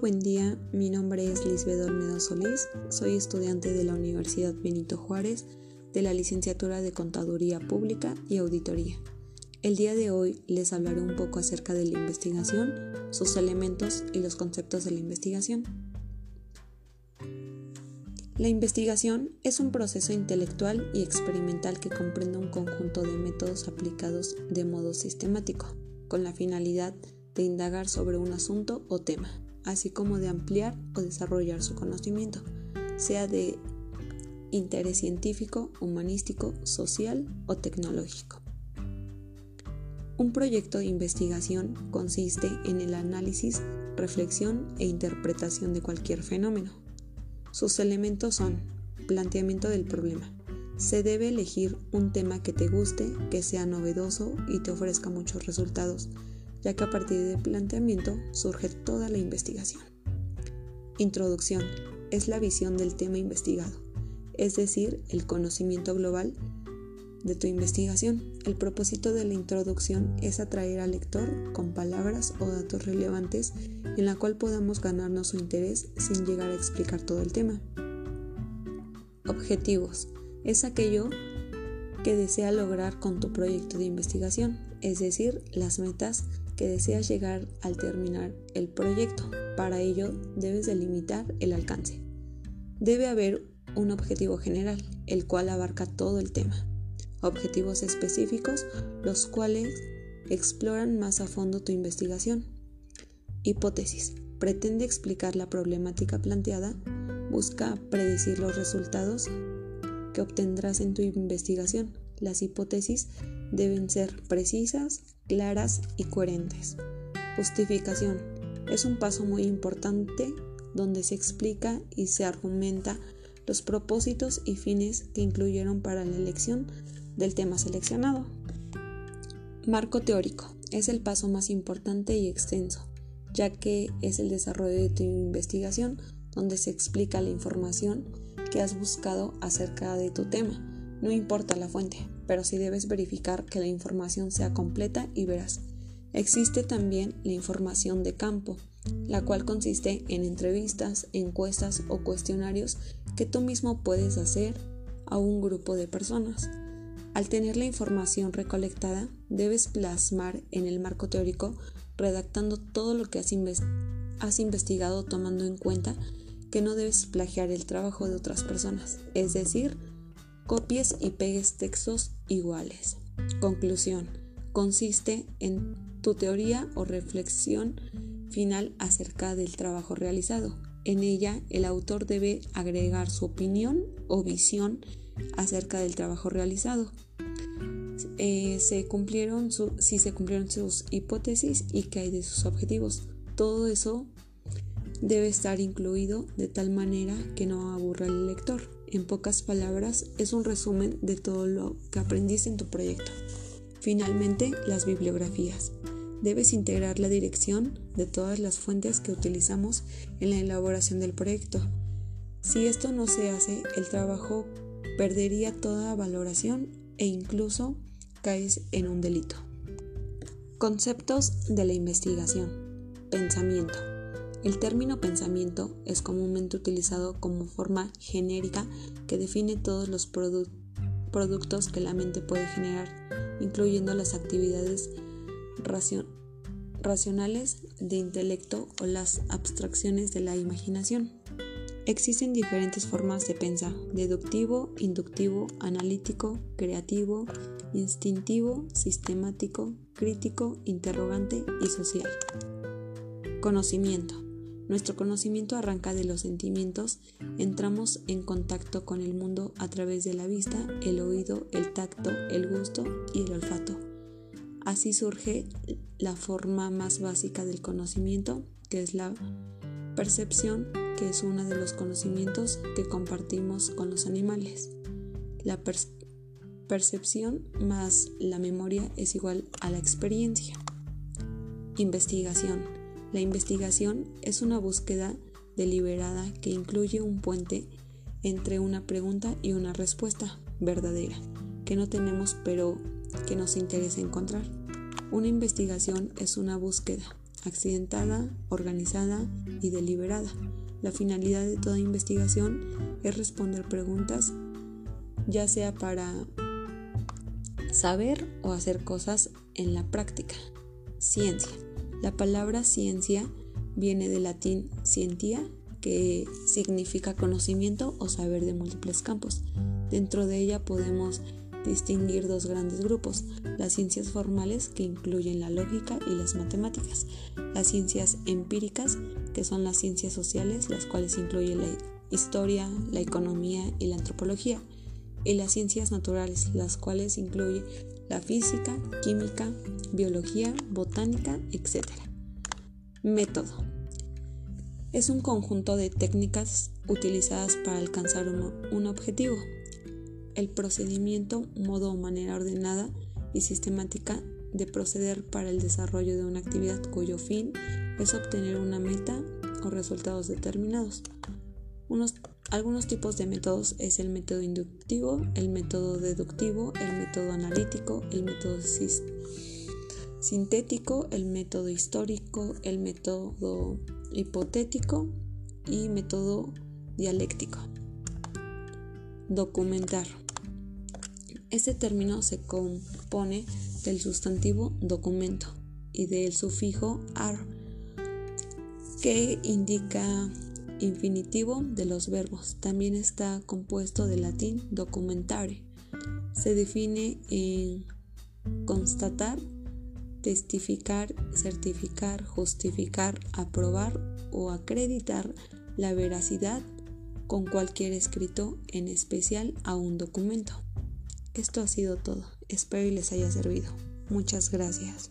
Buen día. Mi nombre es Lisbeth Olmedo Solís. Soy estudiante de la Universidad Benito Juárez de la licenciatura de Contaduría Pública y Auditoría. El día de hoy les hablaré un poco acerca de la investigación, sus elementos y los conceptos de la investigación. La investigación es un proceso intelectual y experimental que comprende un conjunto de métodos aplicados de modo sistemático, con la finalidad de indagar sobre un asunto o tema así como de ampliar o desarrollar su conocimiento, sea de interés científico, humanístico, social o tecnológico. Un proyecto de investigación consiste en el análisis, reflexión e interpretación de cualquier fenómeno. Sus elementos son planteamiento del problema. Se debe elegir un tema que te guste, que sea novedoso y te ofrezca muchos resultados ya que a partir del planteamiento surge toda la investigación. Introducción es la visión del tema investigado, es decir, el conocimiento global de tu investigación. El propósito de la introducción es atraer al lector con palabras o datos relevantes en la cual podamos ganarnos su interés sin llegar a explicar todo el tema. Objetivos es aquello que desea lograr con tu proyecto de investigación, es decir, las metas que deseas llegar al terminar el proyecto. Para ello debes delimitar el alcance. Debe haber un objetivo general, el cual abarca todo el tema. Objetivos específicos, los cuales exploran más a fondo tu investigación. Hipótesis. Pretende explicar la problemática planteada, busca predecir los resultados que obtendrás en tu investigación. Las hipótesis deben ser precisas, claras y coherentes. Justificación. Es un paso muy importante donde se explica y se argumenta los propósitos y fines que incluyeron para la elección del tema seleccionado. Marco teórico. Es el paso más importante y extenso, ya que es el desarrollo de tu investigación donde se explica la información que has buscado acerca de tu tema, no importa la fuente pero sí debes verificar que la información sea completa y veraz. Existe también la información de campo, la cual consiste en entrevistas, encuestas o cuestionarios que tú mismo puedes hacer a un grupo de personas. Al tener la información recolectada, debes plasmar en el marco teórico redactando todo lo que has, has investigado tomando en cuenta que no debes plagiar el trabajo de otras personas, es decir, copies y pegues textos iguales. Conclusión. Consiste en tu teoría o reflexión final acerca del trabajo realizado. En ella, el autor debe agregar su opinión o visión acerca del trabajo realizado. Eh, si se cumplieron sus hipótesis y qué hay de sus objetivos. Todo eso debe estar incluido de tal manera que no aburra al lector en pocas palabras, es un resumen de todo lo que aprendiste en tu proyecto. Finalmente, las bibliografías. Debes integrar la dirección de todas las fuentes que utilizamos en la elaboración del proyecto. Si esto no se hace, el trabajo perdería toda valoración e incluso caes en un delito. Conceptos de la investigación. Pensamiento. El término pensamiento es comúnmente utilizado como forma genérica que define todos los productos que la mente puede generar, incluyendo las actividades racionales de intelecto o las abstracciones de la imaginación. Existen diferentes formas de pensar, deductivo, inductivo, analítico, creativo, instintivo, sistemático, crítico, interrogante y social. Conocimiento. Nuestro conocimiento arranca de los sentimientos, entramos en contacto con el mundo a través de la vista, el oído, el tacto, el gusto y el olfato. Así surge la forma más básica del conocimiento, que es la percepción, que es uno de los conocimientos que compartimos con los animales. La percepción más la memoria es igual a la experiencia. Investigación la investigación es una búsqueda deliberada que incluye un puente entre una pregunta y una respuesta verdadera que no tenemos pero que nos interesa encontrar. Una investigación es una búsqueda accidentada, organizada y deliberada. La finalidad de toda investigación es responder preguntas, ya sea para saber o hacer cosas en la práctica. Ciencia. La palabra ciencia viene del latín scientia, que significa conocimiento o saber de múltiples campos. Dentro de ella podemos distinguir dos grandes grupos, las ciencias formales que incluyen la lógica y las matemáticas, las ciencias empíricas que son las ciencias sociales, las cuales incluyen la historia, la economía y la antropología, y las ciencias naturales, las cuales incluyen la física, química, biología, botánica, etc. Método. Es un conjunto de técnicas utilizadas para alcanzar un, objetivo. El procedimiento, modo o manera ordenada y sistemática de proceder para el desarrollo de una actividad cuyo fin es obtener una meta o resultados determinados. Unos algunos tipos de métodos es el método inductivo, el método deductivo, el método analítico, el método sintético, el método histórico, el método hipotético y método dialéctico. Documentar. Este término se compone del sustantivo documento y del sufijo ar, que indica infinitivo de los verbos. También está compuesto del latín documentare. Se define en constatar, testificar, certificar, justificar, aprobar o acreditar la veracidad con cualquier escrito, en especial a un documento. Esto ha sido todo. Espero y les haya servido. Muchas gracias.